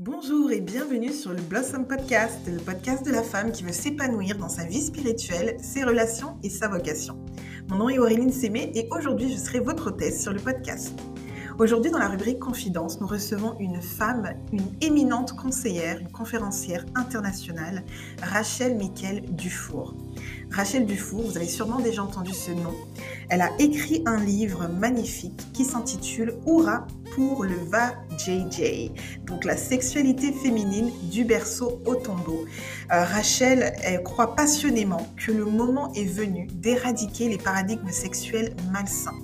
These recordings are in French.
Bonjour et bienvenue sur le Blossom Podcast, le podcast de la femme qui veut s'épanouir dans sa vie spirituelle, ses relations et sa vocation. Mon nom est Auréline Sémé et aujourd'hui je serai votre hôtesse sur le podcast. Aujourd'hui, dans la rubrique Confidence, nous recevons une femme, une éminente conseillère, une conférencière internationale, Rachel Miquel Dufour. Rachel Dufour, vous avez sûrement déjà entendu ce nom. Elle a écrit un livre magnifique qui s'intitule Oura pour le Va JJ, donc la sexualité féminine du berceau au tombeau. Euh, Rachel croit passionnément que le moment est venu d'éradiquer les paradigmes sexuels malsains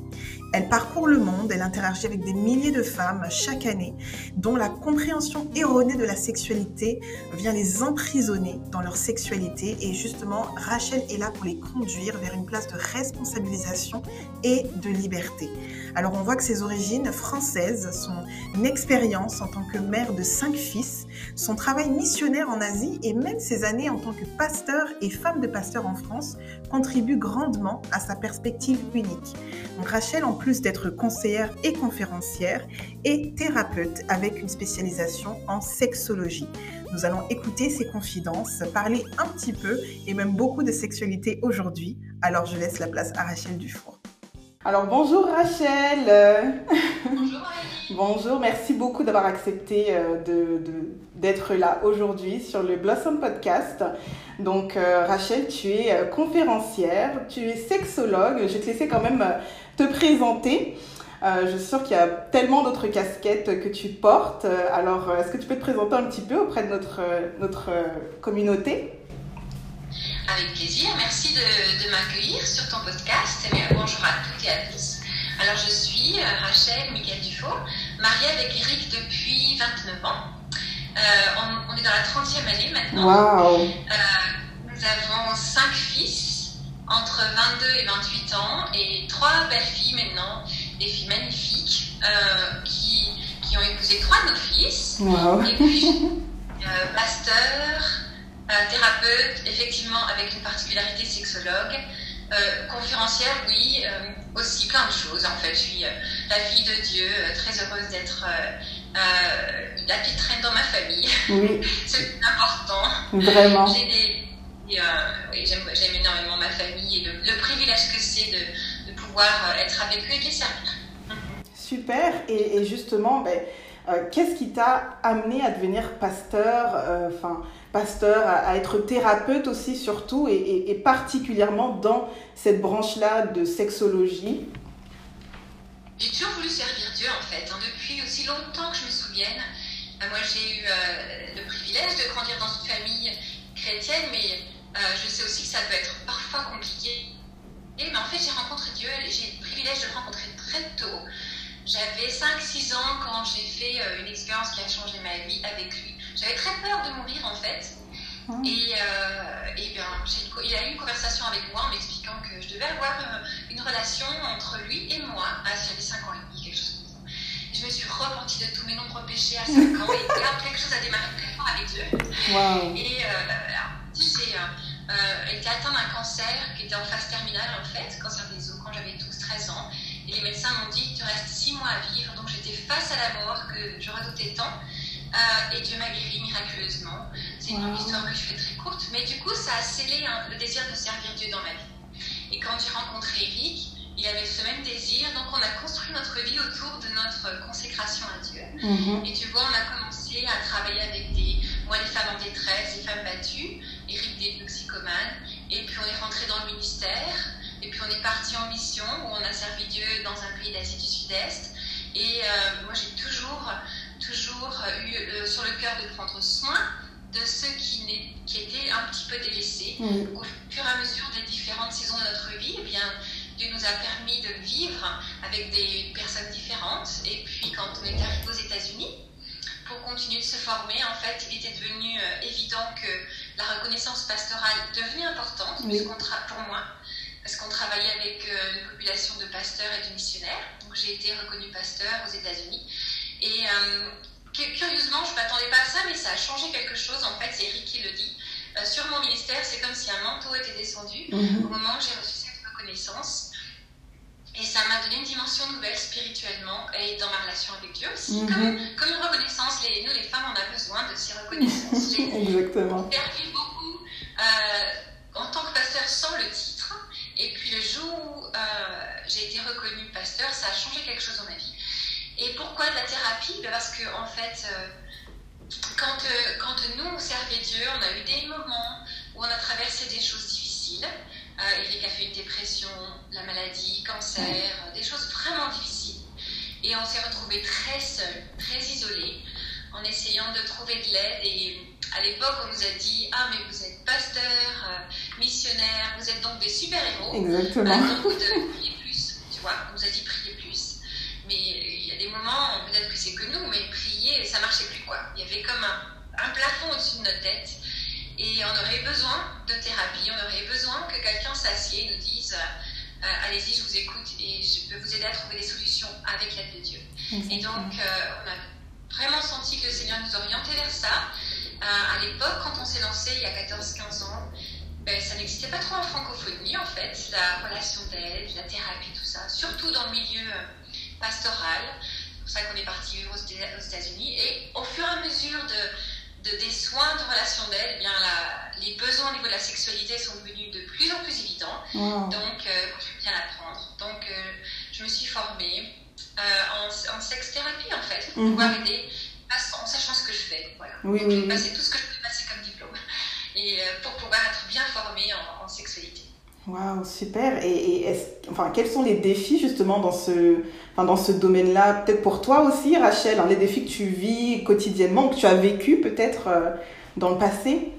elle parcourt le monde, elle interagit avec des milliers de femmes chaque année dont la compréhension erronée de la sexualité vient les emprisonner dans leur sexualité et justement Rachel est là pour les conduire vers une place de responsabilisation et de liberté. Alors on voit que ses origines françaises, son expérience en tant que mère de cinq fils, son travail missionnaire en Asie et même ses années en tant que pasteur et femme de pasteur en France contribuent grandement à sa perspective unique. Donc Rachel, en plus d'être conseillère et conférencière, est thérapeute avec une spécialisation en sexologie. Nous allons écouter ses confidences, parler un petit peu et même beaucoup de sexualité aujourd'hui. Alors je laisse la place à Rachel Dufour. Alors bonjour Rachel. Bonjour Bonjour, merci beaucoup d'avoir accepté euh, d'être là aujourd'hui sur le Blossom Podcast. Donc euh, Rachel, tu es euh, conférencière, tu es sexologue. Je vais te laisser quand même te présenter. je suis sûre qu'il y a tellement d'autres casquettes que tu portes. Alors, est-ce que tu peux te présenter un petit peu auprès de notre, notre communauté? Avec plaisir. Merci de, de m'accueillir sur ton podcast. Et bonjour à toutes et à tous. Alors, je suis Rachel Michael Dufault, mariée avec Eric depuis 29 ans. Euh, on, est dans la 30e année maintenant. Wow. Euh, nous avons 5 fils entre 22 et 28 ans et 3 belles filles maintenant, des filles magnifiques euh, qui, qui, ont épousé 3 de nos fils. Wow. Et puis, pasteur, thérapeute, effectivement avec une particularité sexologue. Euh, conférencière, oui, euh, aussi plein de choses. En fait, je suis euh, la fille de Dieu, très heureuse d'être la petite reine dans ma famille. Oui. C'est important. Vraiment. J'aime énormément ma famille et le, privilège que c'est de, de, pouvoir être avec eux et les servir. Super. Et, et justement, ben, qu'est-ce qui t'a amené à devenir pasteur Enfin pasteur, à, être thérapeute aussi surtout, et, particulièrement dans cette branche-là de sexologie? J'ai toujours voulu servir Dieu en fait, hein. depuis aussi longtemps que je me souvienne. Euh, moi j'ai eu euh, le privilège de grandir dans une famille chrétienne, mais euh, je sais aussi que ça peut être parfois compliqué. Mais en fait j'ai rencontré Dieu, j'ai le privilège de le rencontrer très tôt. J'avais 5-6 ans quand j'ai fait une expérience qui a changé ma vie avec lui. J'avais très peur de mourir en fait. Ah. Et, euh, et bien, il a eu une conversation avec moi en m'expliquant que je devais avoir euh, une relation entre lui et moi. à j'avais 5 ans et demi, quelque chose comme ça. je me suis repentie de tous mes nombreux péchés à 5 ans et là, quelque chose a démarré très fort avec Dieu. Et euh, j'ai euh, été atteinte d'un cancer qui était en phase terminale en fait, cancer des os, quand j'avais 12-13 ans. Et les médecins m'ont dit qu'il te reste 6 mois à vivre, donc j'étais face à la mort que je redoutais tant. Euh, et Dieu m'a guéri miraculeusement. C'est une histoire que je fais très courte, mais du coup, ça a scellé hein, le désir de servir Dieu dans ma vie. Et quand j'ai rencontré Eric, il avait ce même désir, donc on a construit notre vie autour de notre consécration à Dieu. Mhm. Et tu vois, on a commencé à travailler avec des, moi, les femmes en détresse, les femmes battues, Eric des toxicomanes, et puis on est rentré dans le ministère, et puis on est parti en mission où on a servi Dieu dans un pays d'Asie du Sud-Est. Et euh, moi, j'ai toujours toujours eu euh, sur le cœur de prendre soin de ceux qui, qui étaient un petit peu délaissés. Au fur et à mesure des différentes saisons de notre vie, eh bien, Dieu nous a permis de vivre avec des personnes différentes. Et puis, quand on est arrivé aux États-Unis, pour continuer de se former, en fait, il était devenu euh, évident que la reconnaissance pastorale devenait importante pour moi, parce qu'on travaillait avec euh, une population de pasteurs et de missionnaires. Donc, j'ai été reconnue pasteur aux États-Unis. Et euh, curieusement, je ne m'attendais pas à ça, mais ça a changé quelque chose. En fait, c'est Eric qui le dit. Euh, sur mon ministère, c'est comme si un manteau était descendu mhm. au moment où j'ai reçu cette reconnaissance. Et ça m'a donné une dimension nouvelle spirituellement et dans ma relation avec Dieu aussi. Mhm. Comme, comme une reconnaissance, les, nous les femmes, on a besoin de ces reconnaissances. J'ai Exactement. servi beaucoup euh, en tant que pasteur sans le titre. Et puis le jour où euh, j'ai été reconnue pasteur, ça a changé quelque chose dans ma vie. Et pourquoi de la thérapie? Ben Parce que en fait, euh, quand, quand nous on servait Dieu, on a eu des moments où on a traversé des choses difficiles. Euh, Eric a fait une dépression, la maladie, cancer, euh, des choses vraiment difficiles. Et on s'est retrouvé très seul, très isolé, en essayant de trouver de l'aide. Et à l'époque, on nous a dit Ah, mais vous êtes pasteur, euh, missionnaire, vous êtes donc des super-héros. Exactement. Ah, donc, de prier plus, tu vois, on nous a dit prier plus. Mais il y a des moments, peut-être que c'est que nous, mais prier, ça marchait plus quoi. Il y avait comme un, un plafond au-dessus de notre tête. Et on aurait besoin de thérapie, on aurait besoin que quelqu'un s'assied et nous dise euh, Allez-y, je vous écoute et je peux vous aider à trouver des solutions avec l'aide de Dieu. Et donc, euh, on a vraiment senti que le Seigneur nous orientait vers ça. Euh, à l'époque, quand on s'est lancé il y a 14-15 ans, ben, ça n'existait pas trop en francophonie en fait, la relation d'aide, la thérapie, tout ça, surtout dans le milieu euh, pastoral. C'est pour ça qu'on est parti vivre aux États-Unis. Et au fur et à mesure de, de- des soins de relation d'aide, eh bien la- les besoins au niveau de la sexualité sont devenus de plus en plus évidents. Wow. Donc, euh, je viens l'apprendre. Donc, euh, je me suis formée euh, en, en sex-thérapie, en fait, pour Mhm. pouvoir aider en sachant ce que je fais. Voilà. Oui, Donc, oui, passé tout ce que je peux passer comme diplôme. Et euh, pour pouvoir être bien formée en, en sexualité. Waouh, super. Et, et est-ce- enfin, quels sont les défis justement dans ce, enfin, dans ce domaine-là? Peut-être pour toi aussi, Rachel, hein, les défis que tu vis quotidiennement, que tu as vécu peut-être euh, dans le passé?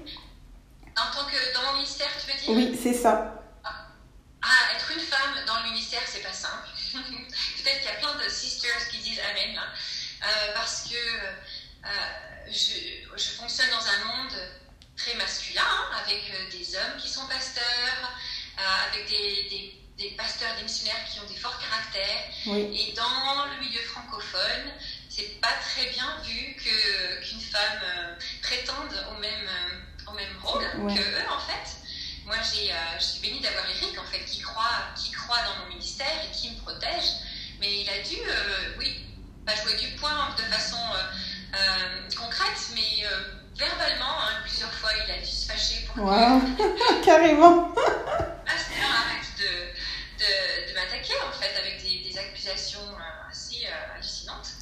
En tant que dans mon ministère, tu veux dire? Oui, c'est ça. Ah, être une femme dans le ministère, c'est pas simple. Peut-être qu'il y a plein de sisters qui disent Amen là. Euh, parce que euh, je, je fonctionne dans un monde très masculin, hein, avec des hommes qui sont pasteurs, euh, avec des, des, des pasteurs, des missionnaires qui ont des forts caractères. Oui. Et dans le milieu francophone, c'est pas très bien vu que qu'une femme euh, prétende au même, euh, au même rôle Ouais. que eux en fait. Moi, j'ai, je suis bénie d'avoir Eric en fait qui croit, qui croit dans mon ministère et qui me protège. Mais il a dû, oui, pas jouer du point de façon concrète, mais verbalement, hein, plusieurs fois, il a dû se fâcher pour dire carrément.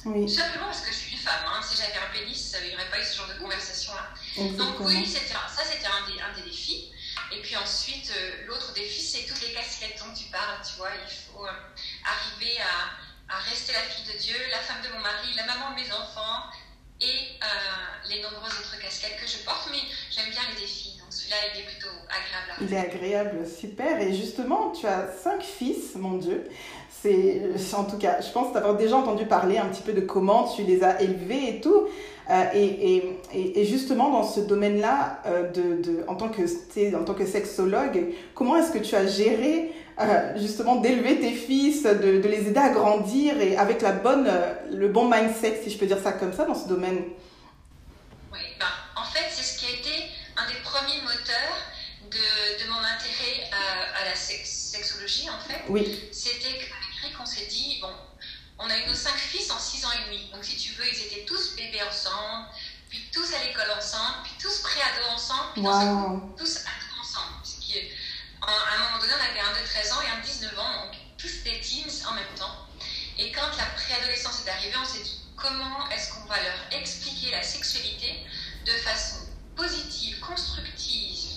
Oui, Tout simplement parce que je suis une femme. hein. Si j'avais un pénis, il n'y aurait pas eu ce genre de conversation-là. Donc oui, ça c'était un des, un des défis. Et puis ensuite, euh, l'autre défi, c'est toutes les casquettes dont tu parles. Tu vois, il faut euh, arriver à, à rester la fille de Dieu, la femme de mon mari, la maman de mes enfants et euh, les nombreuses autres casquettes que je porte. Mais j'aime bien les défis. Donc celui-là, il est plutôt agréable à Il est agréable, super. Et justement, tu as cinq fils, mon Dieu. C'est, en tout cas, je pense t'avoir déjà entendu parler un petit peu de comment tu les as élevés et tout. Euh, et, et, et, justement, dans ce domaine-là, euh, de, de, en, tant que, en tant que sexologue, comment est-ce que tu as géré euh, justement d'élever tes fils, de, de les aider à grandir et avec la bonne, euh, le bon mindset, si je peux dire ça comme ça, dans ce domaine? Oui, ben, en fait, c'est ce qui a été un des premiers moteurs de, de mon intérêt à, à la sex- sexologie, en fait. Oui, C'était qu'avec Rick, on s'est dit, bon, on a eu nos cinq fils en six ans et demi. Donc, si tu veux, ils étaient tous bébés ensemble, puis tous à l'école ensemble, puis tous pré-ados ensemble, puis dans un coup, waouh, tous ados ensemble. Ce qui est, en- à un moment donné, on avait un de 13 ans et un de 19 ans, donc tous des teens en même temps. Et quand la préadolescence est arrivée, on s'est dit comment est-ce qu'on va leur expliquer la sexualité de façon positive, constructive,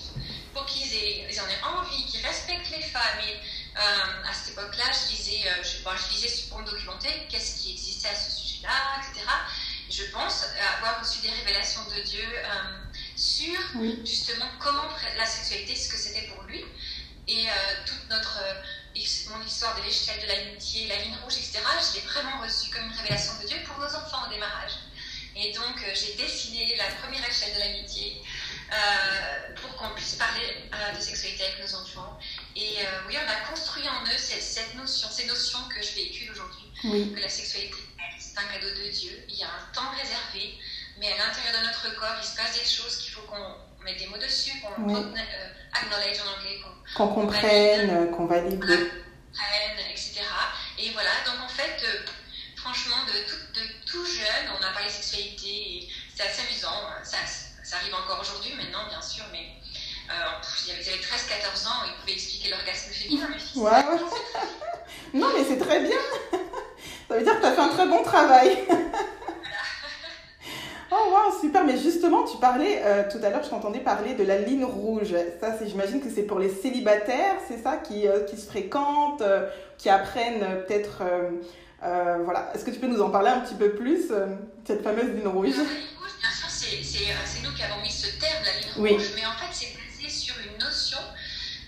pour qu'ils aient- ils en aient envie, qu'ils respectent les femmes. Et à cette époque-là, je lisais, euh, je, bon, je lisais documenter qu'est-ce qui existait à ce sujet-là, etc. Je pense avoir reçu des révélations de Dieu euh, sur oui, justement comment la sexualité, ce que c'était pour lui. Et euh, toute notre, euh, mon histoire de l'échelle de l'amitié, la ligne rouge, etc., je l'ai vraiment reçue comme une révélation de Dieu pour nos enfants au démarrage. Et donc, euh, j'ai dessiné la première échelle de l'amitié euh, pour qu'on puisse parler euh, de sexualité avec nos enfants. Et euh, oui, on a construit en eux cette, cette notion, ces notions que je véhicule aujourd'hui oui, que la sexualité, c'est un cadeau de Dieu. Il y a un temps réservé, mais à l'intérieur de notre corps, il se passe des choses qu'il faut qu'on mette des mots dessus, qu'on Oui. euh, acknowledge en anglais, qu'on comprenne, euh, qu'on valide. voilà. comprennent, etc. Et voilà, donc en fait, franchement, de tout, de tout jeune, on a parlé sexualité et c'est assez amusant. Ça, ça arrive encore aujourd'hui, maintenant, bien sûr, mais euh, ils avaient 13-14 ans, ils pouvaient expliquer l'orgasme féminin. Ouais, ouais. non, mais c'est très bien. Ça veut dire que tu as fait un très bon travail. Oh wow, super, mais justement, tu parlais, euh, tout à l'heure, je t'entendais parler de la ligne rouge. Ça, j'imagine que c'est pour les célibataires, c'est ça, qui, euh, qui se fréquentent, euh, qui apprennent peut-être... voilà, est-ce que tu peux nous en parler un petit peu plus, cette fameuse ligne rouge? La ligne rouge, bien sûr, c'est nous qui avons mis ce terme, la ligne rouge, mais en fait, c'est sur une notion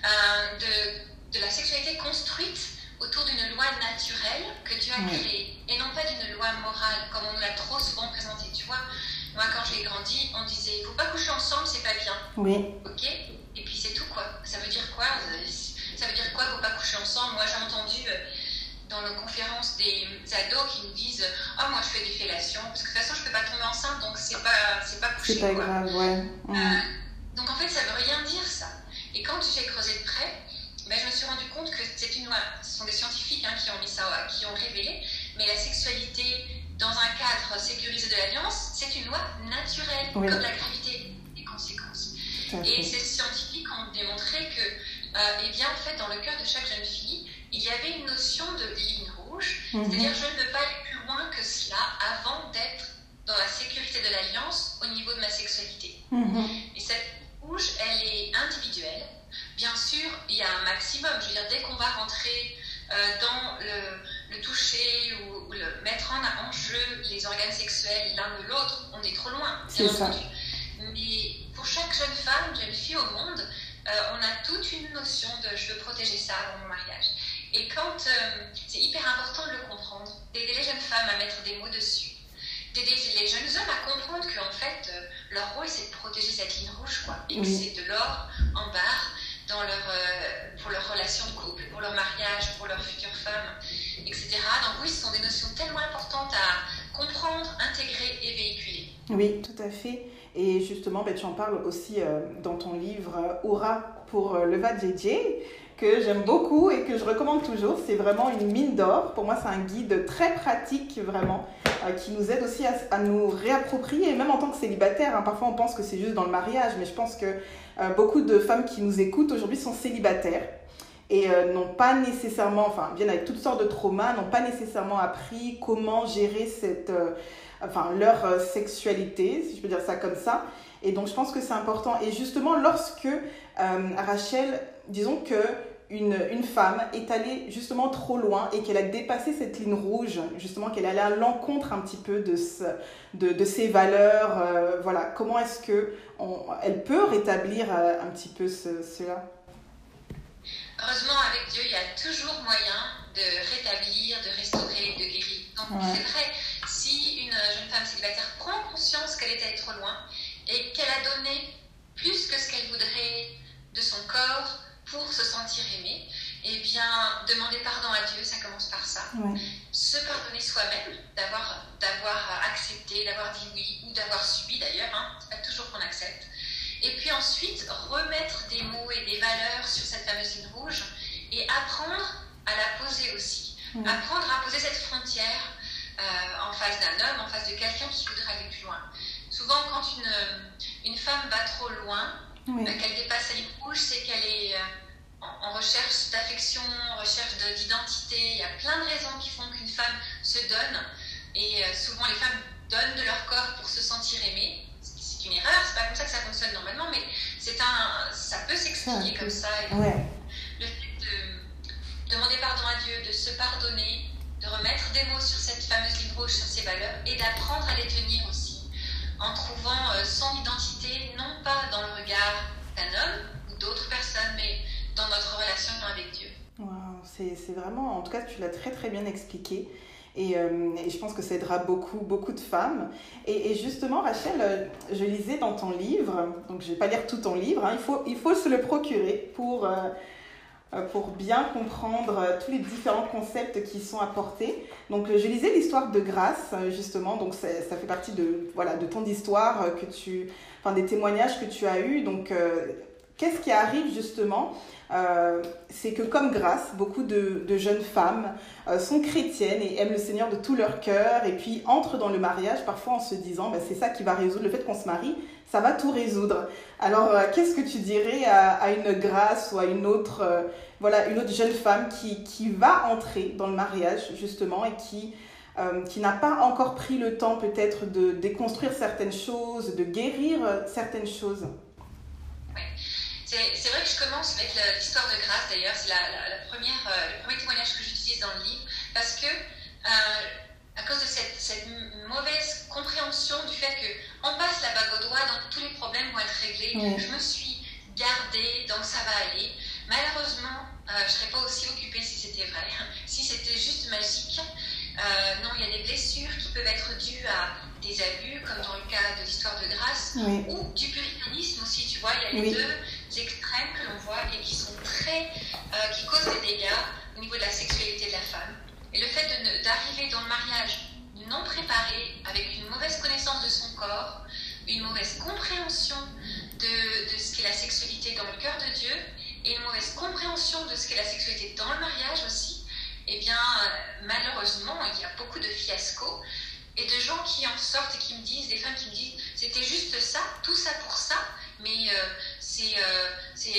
de, de la sexualité construite autour d'une loi naturelle que Dieu a créée, et non pas d'une loi morale, comme on nous l'a trop souvent présenté. Tu vois, moi, quand j'ai grandi, on disait, il faut pas coucher ensemble, c'est pas bien. Oui. Ok? Et puis c'est tout, quoi. Ça veut dire quoi? Ça veut dire quoi, faut pas coucher ensemble? Moi, j'ai entendu euh, dans nos conférences des ados qui nous disent oh moi je fais des fellations parce que de toute façon je peux pas tomber enceinte donc c'est pas c'est pas coucher c'est pas grave ouais euh, mm. Donc en fait ça veut rien dire ça et quand j'ai creusé de près ben, je me suis rendu compte que c'est une loi ce sont des scientifiques hein, qui ont mis ça qui ont révélé mais la sexualité dans un cadre sécurisé de l'alliance, c'est une loi naturelle, comme la gravité des conséquences. Et ces scientifiques ont démontré que, euh, eh bien, en fait, dans le cœur de chaque jeune fille, il y avait une notion de ligne rouge, mhm. c'est-à-dire je ne veux pas aller plus loin que cela avant d'être dans la sécurité de l'alliance au niveau de ma sexualité. Mhm. Et cette rouge, elle est individuelle. Bien sûr, il y a un maximum. Je veux dire, dès qu'on va rentrer euh, dans le, toucher ou, le mettre en, jeu les organes sexuels l'un de l'autre, on est trop loin, bien entendu. Mais pour chaque jeune femme, jeune fille au monde, euh, on a toute une notion de je veux protéger ça avant mon mariage. Et quand euh, c'est hyper important de le comprendre, d'aider les jeunes femmes à mettre des mots dessus, d'aider les jeunes hommes à comprendre qu'en fait, leur rôle c'est de protéger cette ligne rouge, quoi, et que c'est de l'or en barre dans leur, euh, pour leur relation de couple, pour leur mariage, pour leur future femme, etc. Donc oui, ce sont des notions tellement importantes à comprendre, intégrer et véhiculer. Oui, tout à fait. Et justement, ben, tu en parles aussi euh, dans ton livre euh, Aura pour le JJ, que j'aime beaucoup et que je recommande toujours. C'est vraiment une mine d'or. Pour moi, c'est un guide très pratique, vraiment, qui nous aide aussi à, nous réapproprier, même en tant que célibataire. Hein. Parfois, on pense que c'est juste dans le mariage, mais je pense que euh, beaucoup de femmes qui nous écoutent aujourd'hui sont célibataires et euh, n'ont pas nécessairement, enfin, viennent avec toutes sortes de traumas, n'ont pas nécessairement appris comment gérer cette, euh, enfin, leur sexualité, si je peux dire ça comme ça. Et donc, je pense que c'est important. Et justement, lorsque Rachel, disons que une, une, femme est allée justement trop loin et qu'elle a dépassé cette ligne rouge, justement qu'elle est allée à l'encontre un petit peu de, ce, de, de, ses valeurs, euh, voilà, comment est-ce que elle peut rétablir euh, un petit peu ce, cela? Heureusement, avec Dieu, il y a toujours moyen de rétablir, de restaurer, de guérir. Donc c'est vrai, si une jeune femme célibataire prend conscience qu'elle est allée trop loin et qu'elle a donné plus que ce qu'elle voudrait de son corps, pour se sentir aimé, eh bien, demander pardon à Dieu, ça commence par ça. Se pardonner soi-même, d'avoir, d'avoir accepté, d'avoir dit oui, ou d'avoir subi d'ailleurs, hein, c'est pas toujours qu'on accepte. Et puis ensuite, remettre des mots et des valeurs sur cette fameuse ligne rouge et apprendre à la poser aussi. Apprendre à poser cette frontière euh, en face d'un homme, en face de quelqu'un qui voudrait aller plus loin. Souvent, quand une, une femme va trop loin, oui. Euh, qu'elle dépasse sa ligne rouge, c'est qu'elle est euh, en, recherche d'affection, en recherche d'identité. Il y a plein de raisons qui font qu'une femme se donne. Et euh, souvent, les femmes donnent de leur corps pour se sentir aimées. C'est une erreur, c'est pas comme ça que ça fonctionne normalement, mais c'est un, ça peut s'expliquer comme ça. Le fait de demander pardon à Dieu, de se pardonner, de remettre des mots sur cette fameuse ligne rouge, sur ses valeurs, et d'apprendre à les tenir aussi en trouvant euh, son identité, non pas dans le regard d'un homme ou d'autres personnes, mais dans notre relation avec Dieu. Wow, c'est vraiment, en tout cas, tu l'as très très bien expliqué. Et, euh, et, je pense que ça aidera beaucoup, beaucoup de femmes. Et, justement, Rachel, euh, je lisais dans ton livre, donc je ne vais pas lire tout ton livre, hein, il, faut, il faut se le procurer pour, pour bien comprendre euh, tous les différents concepts qui sont apportés. Donc, euh, je lisais l'histoire de Grâce, justement, donc ça fait partie de, voilà, de ton histoire, que tu, enfin, des témoignages que tu as eus. Donc, qu'est-ce qui arrive justement euh, c'est que comme grâce, beaucoup de, jeunes femmes euh, sont chrétiennes et aiment le Seigneur de tout leur cœur et puis entrent dans le mariage parfois en se disant bah, c'est ça qui va résoudre le fait qu'on se marie, ça va tout résoudre. Alors euh, qu'est-ce que tu dirais à, une grâce ou à une autre, voilà, une autre jeune femme qui, qui va entrer dans le mariage justement et qui qui n'a pas encore pris le temps peut-être de déconstruire certaines choses, de guérir certaines choses? C'est vrai que je commence avec l'histoire de grâce d'ailleurs, c'est la, première, euh, le premier témoignage que j'utilise dans le livre, parce que euh, à cause de cette, mauvaise compréhension du fait qu'on passe la bague au doigt, donc tous les problèmes vont être réglés, je me suis gardée, donc ça va aller. Malheureusement, euh, je ne serais pas aussi occupée si c'était vrai. si c'était juste magique, non, il y a des blessures qui peuvent être dues à des abus, comme dans le cas de l'histoire de grâce, ou du puritanisme aussi, tu vois, il y a les deux extrêmes que l'on voit et qui sont très, euh, qui causent des dégâts au niveau de la sexualité de la femme. Et le fait d'arriver dans le mariage non préparé, avec une mauvaise connaissance de son corps, une mauvaise compréhension de, de ce qu'est la sexualité dans le cœur de Dieu, et une mauvaise compréhension de ce qu'est la sexualité dans le mariage aussi, eh bien, malheureusement, il y a beaucoup de fiascos et de gens qui en sortent et qui me disent, des femmes qui me disent, c'était juste ça, tout ça pour ça, mais euh, euh, c'est,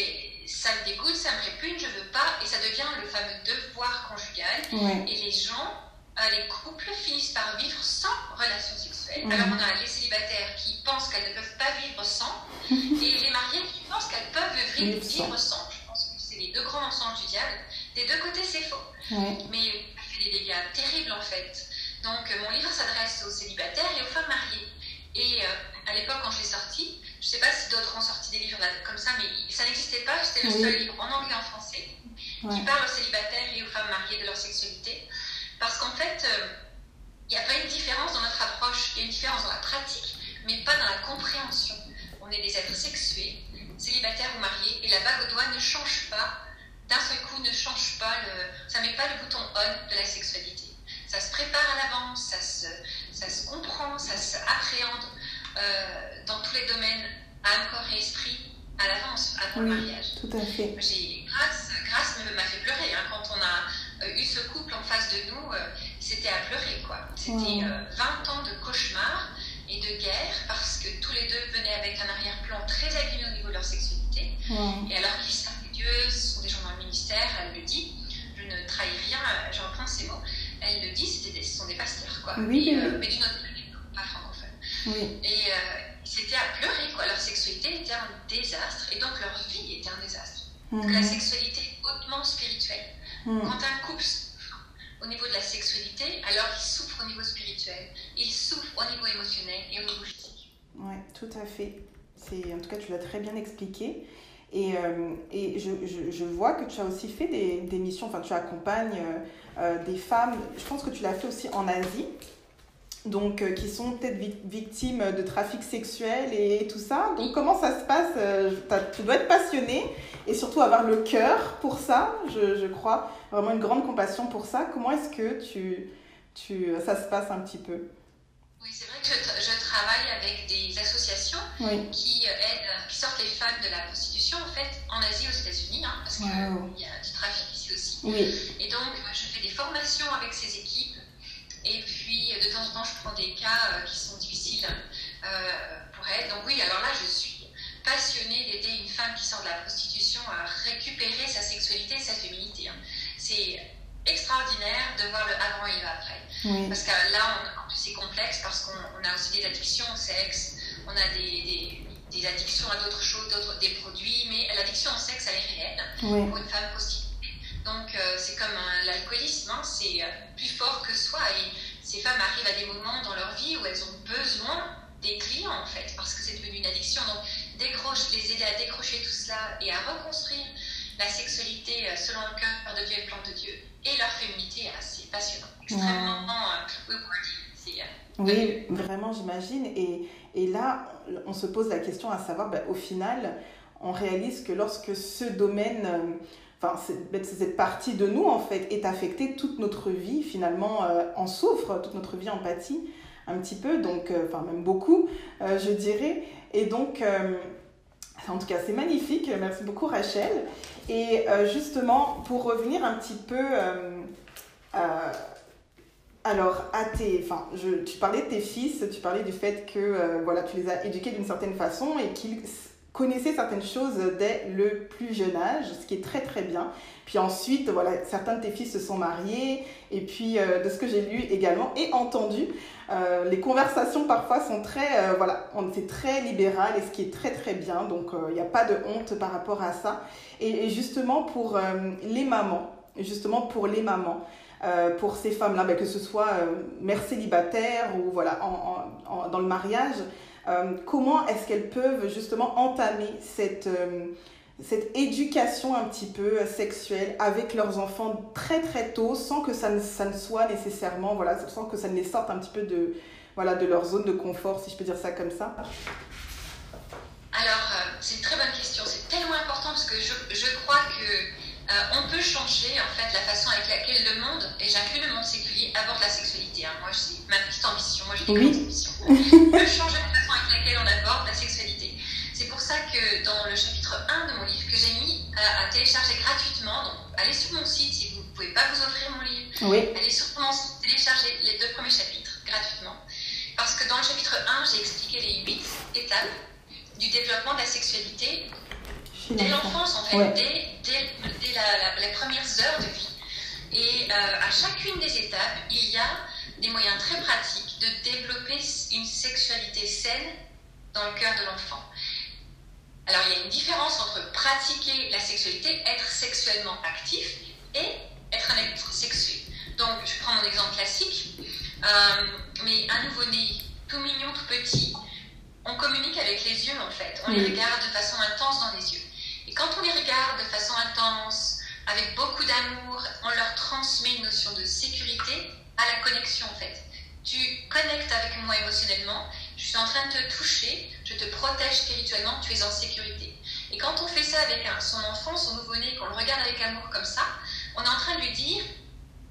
ça me dégoûte, ça me répugne, je veux pas, et ça devient le fameux devoir conjugal. Et les gens, euh, les couples finissent par vivre sans relation sexuelle. Alors on a les célibataires qui pensent qu'elles ne peuvent pas vivre sans, et les mariés qui pensent qu'elles peuvent vivre, vivre sans. Je pense que c'est les deux grands mensonges du diable. Des deux côtés, c'est faux. Mais ça fait des dégâts terribles en fait. Donc mon livre s'adresse aux célibataires et aux femmes mariées. Et à l'époque, quand je l'ai sorti, je ne sais pas si d'autres ont sorti des livres comme ça, mais ça n'existait pas. C'était le seul livre en anglais et en français qui parle aux célibataires et aux femmes mariées de leur sexualité. Parce qu'en fait, euh, il n'y a pas une différence dans notre approche, il y a une différence dans la pratique, mais pas dans la compréhension. On est des êtres sexués, célibataires ou mariés, et la bague au doigt ne change pas, d'un seul coup ne change pas, le, ça ne met pas le bouton on de la sexualité. Ça se prépare à l'avance, ça se, ça se comprend, ça s'appréhende. Euh, dans tous les domaines, âme, corps et esprit, à l'avance, avant le mariage. Tout à fait. Grâce, grâce m'a fait pleurer. Hein. Quand on a euh, eu ce couple en face de nous, euh, c'était à pleurer. quoi. C'était 20 ans de cauchemar et de guerre parce que tous les deux venaient avec un arrière-plan très abîmé au niveau de leur sexualité. Et alors qu'ils savent Dieu, ce sont des gens dans le ministère, elle le dit, je ne trahis rien, je reprends ces mots, elle le dit, des, ce sont des pasteurs. Quoi. Oui, mais, d'une autre et euh, c'était à pleurer, quoi. Leur sexualité était un désastre et donc leur vie était un désastre. Mhm. la sexualité est hautement spirituelle. Mhm. Quand un couple souffre au niveau de la sexualité, alors il souffre au niveau spirituel, il souffre au niveau émotionnel et au niveau physique. Oui, tout à fait. En tout cas, tu l'as très bien expliqué. Et, euh, et je, je, je, vois que tu as aussi fait des, des missions, enfin tu accompagnes euh, des femmes, je pense que tu l'as fait aussi en Asie donc euh, qui sont peut-être victimes de trafic sexuel et tout ça. Donc comment ça se passe euh, Tu dois être passionné et surtout avoir le cœur pour ça, je, je, crois, vraiment une grande compassion pour ça. Comment est-ce que tu, tu, ça se passe un petit peu? Oui, c'est vrai que je, travaille avec des associations qui aident, qui sortent les femmes de la prostitution en fait en Asie aux États-Unis, hein, parce qu'il y a du trafic ici aussi. Et donc je fais des formations avec ces équipes et puis, de temps en temps, je prends des cas euh, qui sont difficiles euh, pour elle. Donc oui, alors là, je suis passionnée d'aider une femme qui sort de la prostitution à récupérer sa sexualité et sa féminité. Hein. C'est extraordinaire de voir le avant et le après. Parce que là, on, c'est complexe parce qu'on a aussi des addictions au sexe, on a des, des, addictions à d'autres choses, d'autres, des produits, mais l'addiction au sexe, elle est réelle pour une femme prostituée. Donc euh, c'est comme l'alcoolisme, hein, c'est euh, plus fort que soi. Et ces femmes arrivent à des moments dans leur vie où elles ont besoin des clients en fait, parce que c'est devenu une addiction. Donc décroche, les aider à décrocher tout cela et à reconstruire la sexualité euh, selon le cœur de Dieu et le plan de Dieu et leur féminité, assez passionnant, extrêmement oui, vraiment, j'imagine. Et, et, là, on se pose la question à savoir, ben, au final, on réalise que lorsque ce domaine enfin, cette partie de nous, en fait, est affectée. Toute notre vie, finalement, euh, en souffre, toute notre vie en pâtit un petit peu, donc, euh, enfin, même beaucoup, euh, je dirais. Et donc, en tout cas, c'est magnifique. Merci beaucoup, Rachel. Et justement, pour revenir un petit peu alors, à tes, enfin, tu parlais de tes fils, tu parlais du fait que voilà, tu les as éduqués d'une certaine façon et qu'ils connaissaient certaines choses dès le plus jeune âge, ce qui est très très bien. Puis ensuite, voilà, certains de tes fils se sont mariés et puis euh, de ce que j'ai lu également et entendu, euh, les conversations parfois sont très, voilà, c'est très libéral et ce qui est très très bien. Donc, il n'y a pas de honte par rapport à ça. Et, justement pour les mamans, justement pour les mamans. Euh, pour ces femmes-là, ben, que ce soit euh, mère célibataire ou voilà, dans le mariage, euh, comment est-ce qu'elles peuvent justement entamer cette, cette éducation un petit peu sexuelle avec leurs enfants très très tôt sans que ça ne, ça ne soit nécessairement, voilà, sans que ça ne les sorte un petit peu de, voilà, de leur zone de confort, si je peux dire ça comme ça? Alors, c'est une très bonne question. C'est tellement important parce que je, je crois que euh, on peut changer en fait la façon avec laquelle le monde, et j'inclus le monde séculier, aborde la sexualité. Hein. Moi, c'est ma petite ambition, moi j'ai des oui. ambitions. Peut changer la façon avec laquelle on aborde la sexualité. C'est pour ça que dans le chapitre 1 de mon livre, que j'ai mis à, télécharger gratuitement, donc allez sur mon site si vous ne pouvez pas vous offrir mon livre, allez sur mon site, télécharger les deux premiers chapitres gratuitement. Parce que dans le chapitre 1, j'ai expliqué les 8 étapes du développement de la sexualité dès l'enfance, en fait, dès, dès, les premières heures de vie. Et euh, à chacune des étapes, il y a des moyens très pratiques de développer une sexualité saine dans le cœur de l'enfant. Alors, il y a une différence entre pratiquer la sexualité, être sexuellement actif, et être un être sexué. Donc, je prends mon exemple classique, euh, mais un nouveau-né tout mignon, tout petit, on communique avec les yeux en fait. On les regarde de façon intense dans les yeux. Et quand on les regarde de façon intense, avec beaucoup d'amour, on leur transmet une notion de sécurité à la connexion en fait. Tu connectes avec moi émotionnellement, je suis en train de te toucher, je te protège spirituellement, tu es en sécurité. Et quand on fait ça avec son enfant, son nouveau-né, qu'on le regarde avec amour comme ça, on est en train de lui dire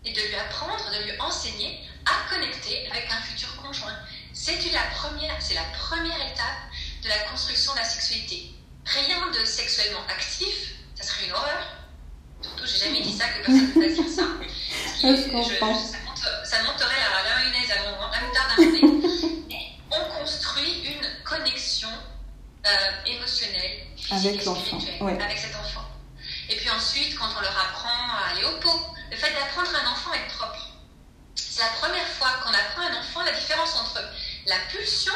et de lui apprendre, de lui enseigner à connecter avec un futur conjoint. C'est la première, c'est la première étape de la construction de la sexualité rien de sexuellement actif, ça serait une horreur. Surtout, j'ai jamais dit ça, que personne ne peut dire ça. ça, monterait à la mayonnaise, à mon, la moutarde à on construit une connexion euh, émotionnelle, physique avec et spirituelle avec cet enfant. Et puis ensuite, quand on leur apprend à aller au pot, le fait d'apprendre un enfant à être propre. C'est la première fois qu'on apprend à un enfant la différence entre la pulsion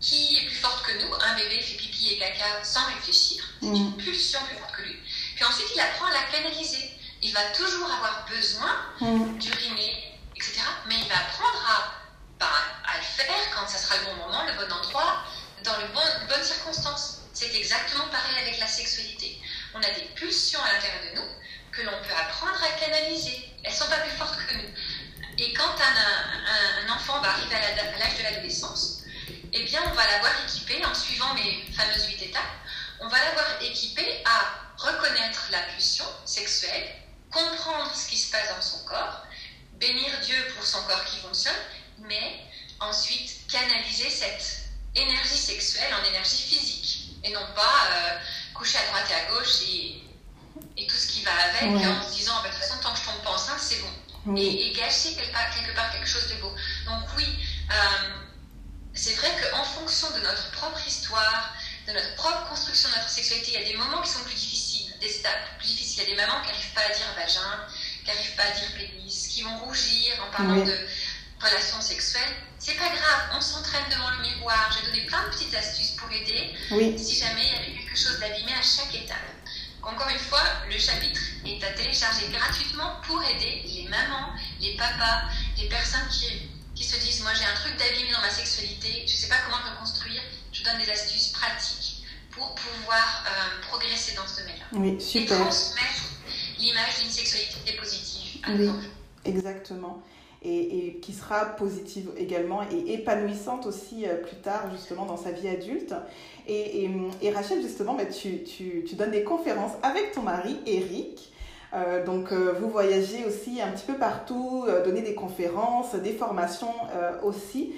qui est plus forte que nous. Un bébé fait pipi et caca sans réfléchir. C'est mm. une pulsion plus forte que lui. Puis ensuite, il apprend à la canaliser. Il va toujours avoir besoin mm. d'uriner, etc. Mais il va apprendre à, bah, à le faire quand ça sera le bon moment, le bon endroit, dans les bonnes circonstances. C'est exactement pareil avec la sexualité. On a des pulsions à l'intérieur de nous que l'on peut apprendre à canaliser. Elles sont pas plus fortes que nous. Et quand un, un enfant va arriver à l'âge de l'adolescence, eh bien, on va l'avoir équipé, en suivant mes fameuses huit étapes, on va l'avoir équipé à reconnaître la pulsion sexuelle, comprendre ce qui se passe dans son corps, bénir Dieu pour son corps qui fonctionne, mais ensuite canaliser cette énergie sexuelle en énergie physique, et non pas euh, coucher à droite et à gauche et, tout ce qui va avec, en se disant, bah, de toute façon, tant que je tombe pas enceinte, c'est bon. Et, gâcher quelque part, quelque part, quelque chose de beau. Donc oui, euh, c'est vrai qu'en fonction de notre propre histoire, de notre propre construction de notre sexualité, il y a des moments qui sont plus difficiles, des étapes plus difficiles. Il y a des mamans qui n'arrivent pas à dire vagin, qui n'arrivent pas à dire pénis, qui vont rougir en parlant de relations sexuelles. C'est pas grave, on s'entraîne devant le miroir. J'ai donné plein de petites astuces pour aider si jamais il y avait quelque chose d'abîmé à chaque étape. Encore une fois, le chapitre est à télécharger gratuitement pour aider les mamans, les papas, les personnes qui qui se disent Moi, j'ai un truc d'abîmé dans ma sexualité, je ne sais pas comment le reconstruire. Je donne des astuces pratiques pour pouvoir euh, progresser dans ce domaine-là. Oui, super. Et transmettre l'image d'une sexualité positive. oui, exactement. Et, qui sera positive également et épanouissante aussi euh, plus tard, justement, dans sa vie adulte. Et, et, Rachel, justement, mais tu, tu, tu donnes des conférences avec ton mari, Eric. Euh, donc euh, vous voyagez aussi un petit peu partout, donner des conférences, des formations aussi.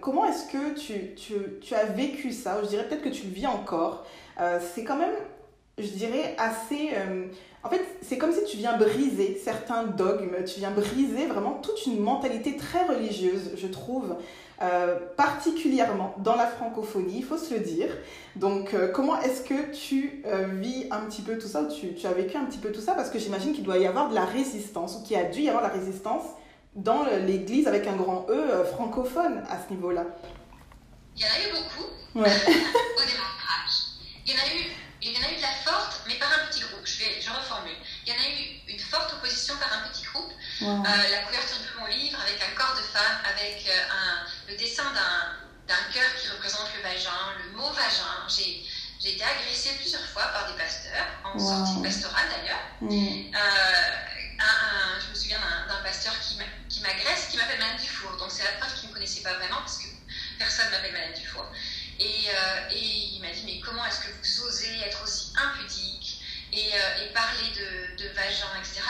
comment est-ce que tu, tu, tu, as vécu ça? Je dirais peut-être que tu le vis encore. c'est quand même, je dirais, assez... En fait, c'est comme si tu viens briser certains dogmes, tu viens briser vraiment toute une mentalité très religieuse, je trouve, euh, particulièrement dans la francophonie, il faut se le dire. Donc, euh, comment est-ce que tu euh, vis un petit peu tout ça, ou tu, tu, as vécu un petit peu tout ça? Parce que j'imagine qu'il doit y avoir de la résistance, ou qu'il a dû y avoir de la résistance dans l'église avec un grand E francophone à ce niveau-là. Il y en a eu beaucoup. Ouais. Au démarrage. Il y en a eu il y en a eu de la forte, mais par un petit groupe. Je, vais, je reformule. Il y en a eu une forte opposition par un petit groupe. Euh, la couverture de mon livre avec un corps de femme, avec euh, un, le dessin d'un cœur qui représente le vagin, le mot vagin. J'ai été agressée plusieurs fois par des pasteurs, en sortie pastorale d'ailleurs. Mm. Euh, je me souviens d'un pasteur qui m'agresse, qui m'appelle Madame Dufour. Donc c'est la preuve qu'il ne me connaissait pas vraiment, parce que personne ne m'appelle Madame Dufour. Euh, et, il m'a dit, mais comment est-ce que vous osez être aussi impudique et, euh, parler de, vagin, etc.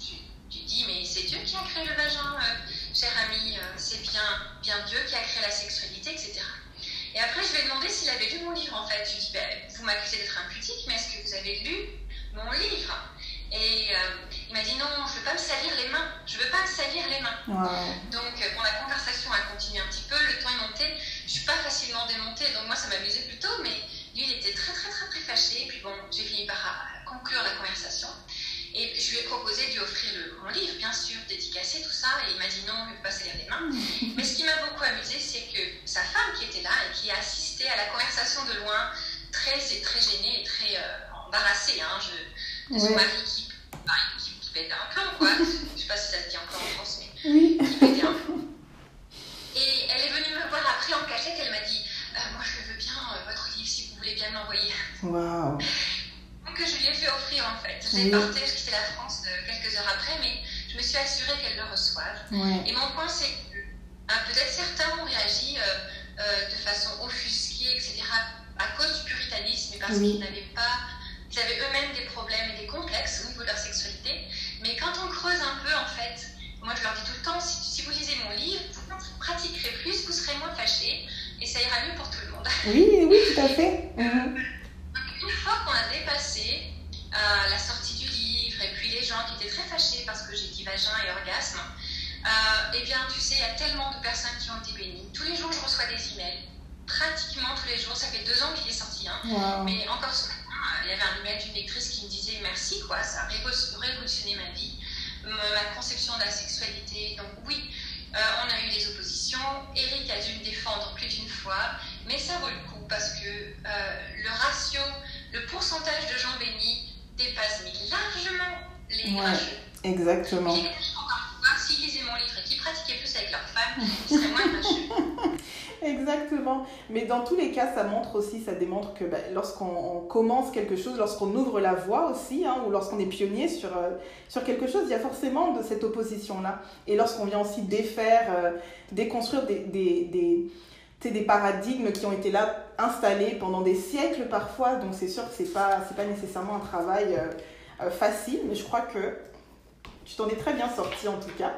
Je, lui dis, mais c'est Dieu qui a créé le vagin, euh, cher ami, c'est bien, bien Dieu qui a créé la sexualité, etc. Et après, je lui ai demandé s'il avait lu mon livre, en fait. Je lui ai dit, ben, vous m'accusez d'être impudique, mais est-ce que vous avez lu mon livre? Et il m'a dit, non, je ne veux pas me salir les mains. Je ne veux pas me salir les mains. Donc, bon, la conversation a continué un petit peu, le temps est monté je suis pas facilement démontée, donc moi ça m'amusait plutôt, mais lui il était très très très très fâché. Et puis bon, j'ai fini par euh, conclure la conversation. Et je lui ai proposé de lui offrir le, mon livre, bien sûr, dédicacé, tout ça, et il m'a dit non, il ne pas se les mains. Mais ce qui m'a beaucoup amusé, c'est que sa femme qui était là et qui a assisté à la conversation de loin, très, très gênée et très euh, embarrassée, hein, je, de son mari qui, bah, qui, qui, pétait un plomb, quoi. je ne sais pas si ça se dit encore en France, mais oui. qui pétait un plomb. Et elle est venue me voir après en cachette, elle m'a dit euh, Moi je veux bien euh, votre livre si vous voulez bien m'envoyer. Waouh Donc je lui ai fait offrir en fait. J'ai parté, je quittais la France euh, quelques heures après, mais je me suis assurée qu'elle le reçoive. Et mon point c'est que peut-être certains ont réagi de façon offusquée, etc., à cause du puritanisme, et parce qu'ils n'avaient pas. Ils avaient eux-mêmes des problèmes et des complexes au niveau de leur sexualité. Mais quand on creuse un peu, en fait, moi je leur dis tout le temps, si, si vous lisez mon livre, vous pratiquerez plus, vous serez moins fâchés et ça ira mieux pour tout le monde. Oui, oui, tout à fait. Mhm. Une fois qu'on a dépassé euh, la sortie du livre et puis les gens qui étaient très fâchés parce que j'ai dit vagin et orgasme, euh, eh bien, tu sais, il y a tellement de personnes qui ont été bénies. Tous les jours, je reçois des emails. Pratiquement tous les jours. Ça fait deux ans qu'il est sorti. Hein. Mais encore ce matin, euh, il y avait un email d'une lectrice qui me disait merci, quoi. Ça a révolutionné ma vie, ma conception de la sexualité. Donc, oui, euh, on a eu des oppositions. Eric a dû me défendre plus d'une fois, mais ça vaut le coup parce que euh, le ratio, le pourcentage de gens bénis dépasse largement les ouais, Exactement. S'ils lisaient mon livre et qu'ils pratiquaient plus avec leurs femmes, ils seraient moins. Exactement. Mais dans tous les cas, ça montre aussi, ça démontre que bah, lorsqu'on commence quelque chose, lorsqu'on ouvre la voie aussi, hein, ou lorsqu'on est pionnier sur, euh, sur quelque chose, il y a forcément de cette opposition-là. Et lorsqu'on vient aussi défaire, euh, déconstruire des, des, des, des, paradigmes qui ont été là installés pendant des siècles parfois, donc c'est sûr que ce n'est pas, pas nécessairement un travail euh, facile, mais je crois que tu t'en es très bien sorti en tout cas.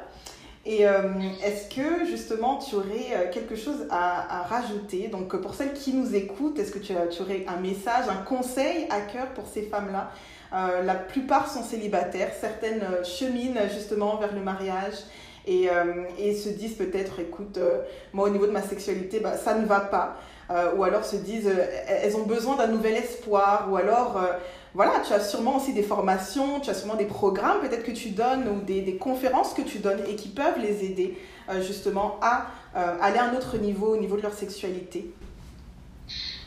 Et euh, est-ce que justement tu aurais euh, quelque chose à, rajouter? Donc pour celles qui nous écoutent, est-ce que tu, aurais un message, un conseil à cœur pour ces femmes-là? Euh, La plupart sont célibataires, certaines cheminent justement vers le mariage et, et se disent peut-être, écoute, moi au niveau de ma sexualité, bah, ça ne va pas. ou alors se disent, elles ont besoin d'un nouvel espoir, ou alors voilà, tu as sûrement aussi des formations, tu as sûrement des programmes peut-être que tu donnes ou des, conférences que tu donnes et qui peuvent les aider euh, justement à euh, aller à un autre niveau au niveau de leur sexualité.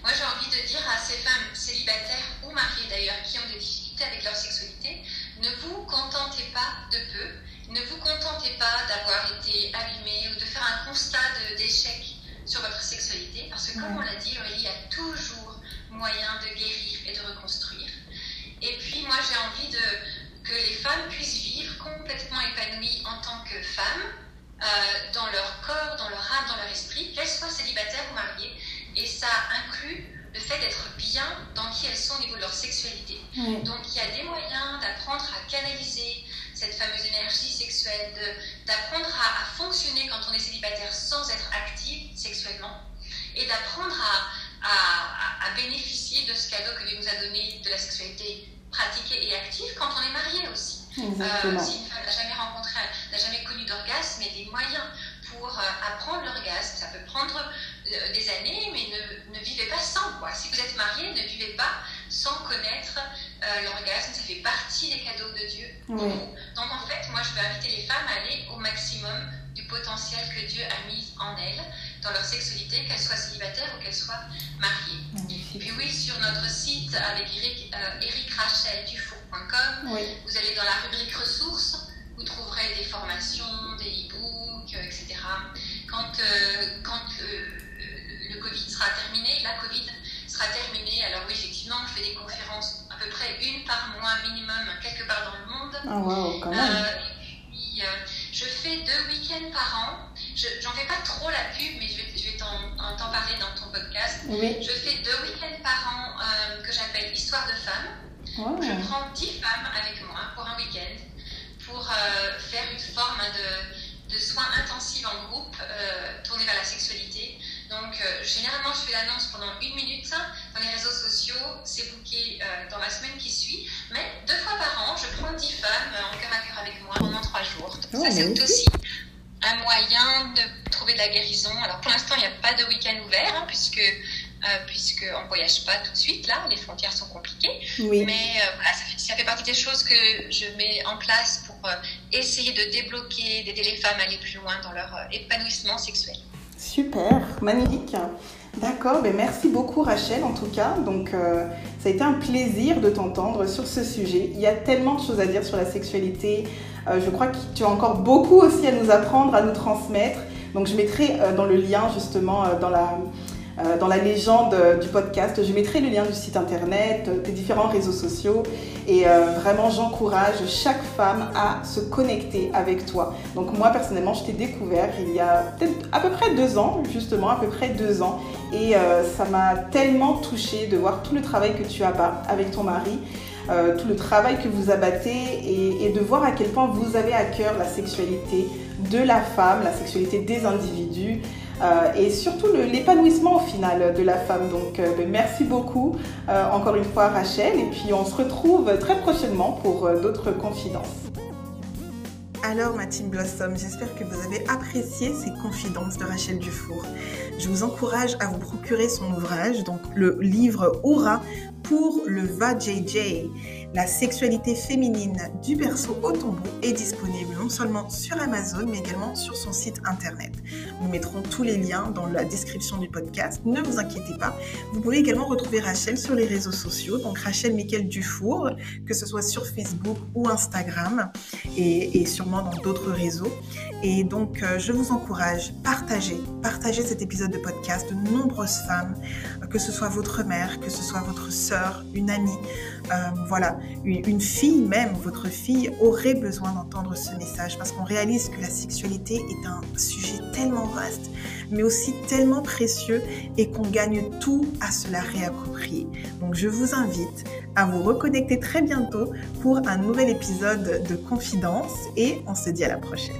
Moi, j'ai envie de dire à ces femmes célibataires ou mariées d'ailleurs qui ont des difficultés avec leur sexualité, ne vous contentez pas de peu, ne vous contentez pas d'avoir été abîmé ou de faire un constat d'échec sur votre sexualité, parce que comme on l'a dit, il y a toujours moyen de guérir et de reconstruire. Moi j'ai envie de, que les femmes puissent vivre complètement épanouies en tant que femmes, euh, dans leur corps, dans leur âme, dans leur esprit, qu'elles soient célibataires ou mariées. Et ça inclut le fait d'être bien dans qui elles sont au niveau de leur sexualité. Donc il y a des moyens d'apprendre à canaliser cette fameuse énergie sexuelle, d'apprendre à, à, fonctionner quand on est célibataire sans être active sexuellement et d'apprendre à, à, à, bénéficier de ce cadeau que Dieu nous a donné de la sexualité pratiquée et active quand on est marié aussi. Euh, si une femme n'a jamais rencontré, n'a jamais connu d'orgasme, mais des moyens pour euh, apprendre l'orgasme, ça peut prendre euh, des années, mais ne, ne, vivez pas sans. Quoi. Si vous êtes marié, ne vivez pas sans connaître euh, l'orgasme, ça fait partie des cadeaux de Dieu. Oui. Donc en fait, moi je veux inviter les femmes à aller au maximum du potentiel que Dieu a mis en elles dans leur sexualité, qu'elles soient célibataires ou qu'elles soient mariées. Et puis oui, sur notre site avec Eric, euh, Eric Rachel Dufour.com, oui. vous allez dans la rubrique ressources, vous trouverez des formations, des e-books, euh, etc. Quand, euh, quand le Covid sera terminé, la Covid sera terminée, alors oui, effectivement, je fais des conférences à peu près une par mois minimum, quelque part dans le monde. Ah, wow, quand même. et puis, je fais deux week-ends par an. J'en fais pas trop la pub, mais podcast. Oui. Je fais deux week-ends par an euh, que j'appelle Histoire de femmes. Oh. Je prends dix femmes avec moi pour un week-end pour euh, faire une forme de, de soins intensifs en groupe euh, tournés vers la sexualité. Donc, euh, généralement, je fais l'annonce pendant une minute dans les réseaux sociaux. C'est booké dans la semaine qui suit. Mais deux fois par an, je prends dix femmes en cœur à cœur avec moi pendant trois jours. Donc, oh, ça, c'est aussi un moyen de trouver de la guérison. Alors, pour l'instant, il n'y a pas de week-end ouvert, hein, puisque euh, puisqu'on ne voyage pas tout de suite, là, les frontières sont compliquées. Oui. Mais euh, voilà, ça fait, ça fait, partie des choses que je mets en place pour euh, essayer de débloquer, d'aider les femmes à aller plus loin dans leur épanouissement sexuel. Super, magnifique. D'accord, ben merci beaucoup Rachel en tout cas. Donc euh, ça a été un plaisir de t'entendre sur ce sujet. Il y a tellement de choses à dire sur la sexualité. Euh, je crois que tu as encore beaucoup aussi à nous apprendre, à nous transmettre. Donc je mettrai euh, dans le lien justement dans la euh, dans la légende du podcast. Je mettrai le lien du site internet, des différents réseaux sociaux et euh, vraiment j'encourage chaque femme à se connecter avec toi. Donc moi personnellement je t'ai découvert il y a peut-être à peu près deux ans, justement à peu près deux ans et euh, ça m'a tellement touchée de voir tout le travail que tu abats avec ton mari. Euh, tout le travail que vous abattez et, de voir à quel point vous avez à cœur la sexualité de la femme, la sexualité des individus, euh, et surtout l'épanouissement au final de la femme. Donc euh, ben, merci beaucoup euh, encore une fois Rachel et puis on se retrouve très prochainement pour d'autres confidences. Alors ma team Blossom, j'espère que vous avez apprécié ces confidences de Rachel Dufour. Je vous encourage à vous procurer son ouvrage, donc le livre Aura pour le VAJJ. La sexualité féminine du berceau au tombeau est disponible non seulement sur Amazon, mais également sur son site internet. Nous mettrons tous les liens dans la description du podcast. Ne vous inquiétez pas. Vous pouvez également retrouver Rachel sur les réseaux sociaux, donc Rachel Michael Dufour, que ce soit sur Facebook ou Instagram, et, sûrement dans d'autres réseaux. Et donc, euh, je vous encourage, partagez, partagez cet épisode de podcast de nombreuses femmes, que ce soit votre mère, que ce soit votre sœur, une amie, euh, voilà, une, fille même, votre fille aurait besoin d'entendre ce message parce qu'on réalise que la sexualité est un sujet tellement vaste, mais aussi tellement précieux et qu'on gagne tout à se la réapproprier. Donc, je vous invite à vous reconnecter très bientôt pour un nouvel épisode de Confidence et on se dit à la prochaine.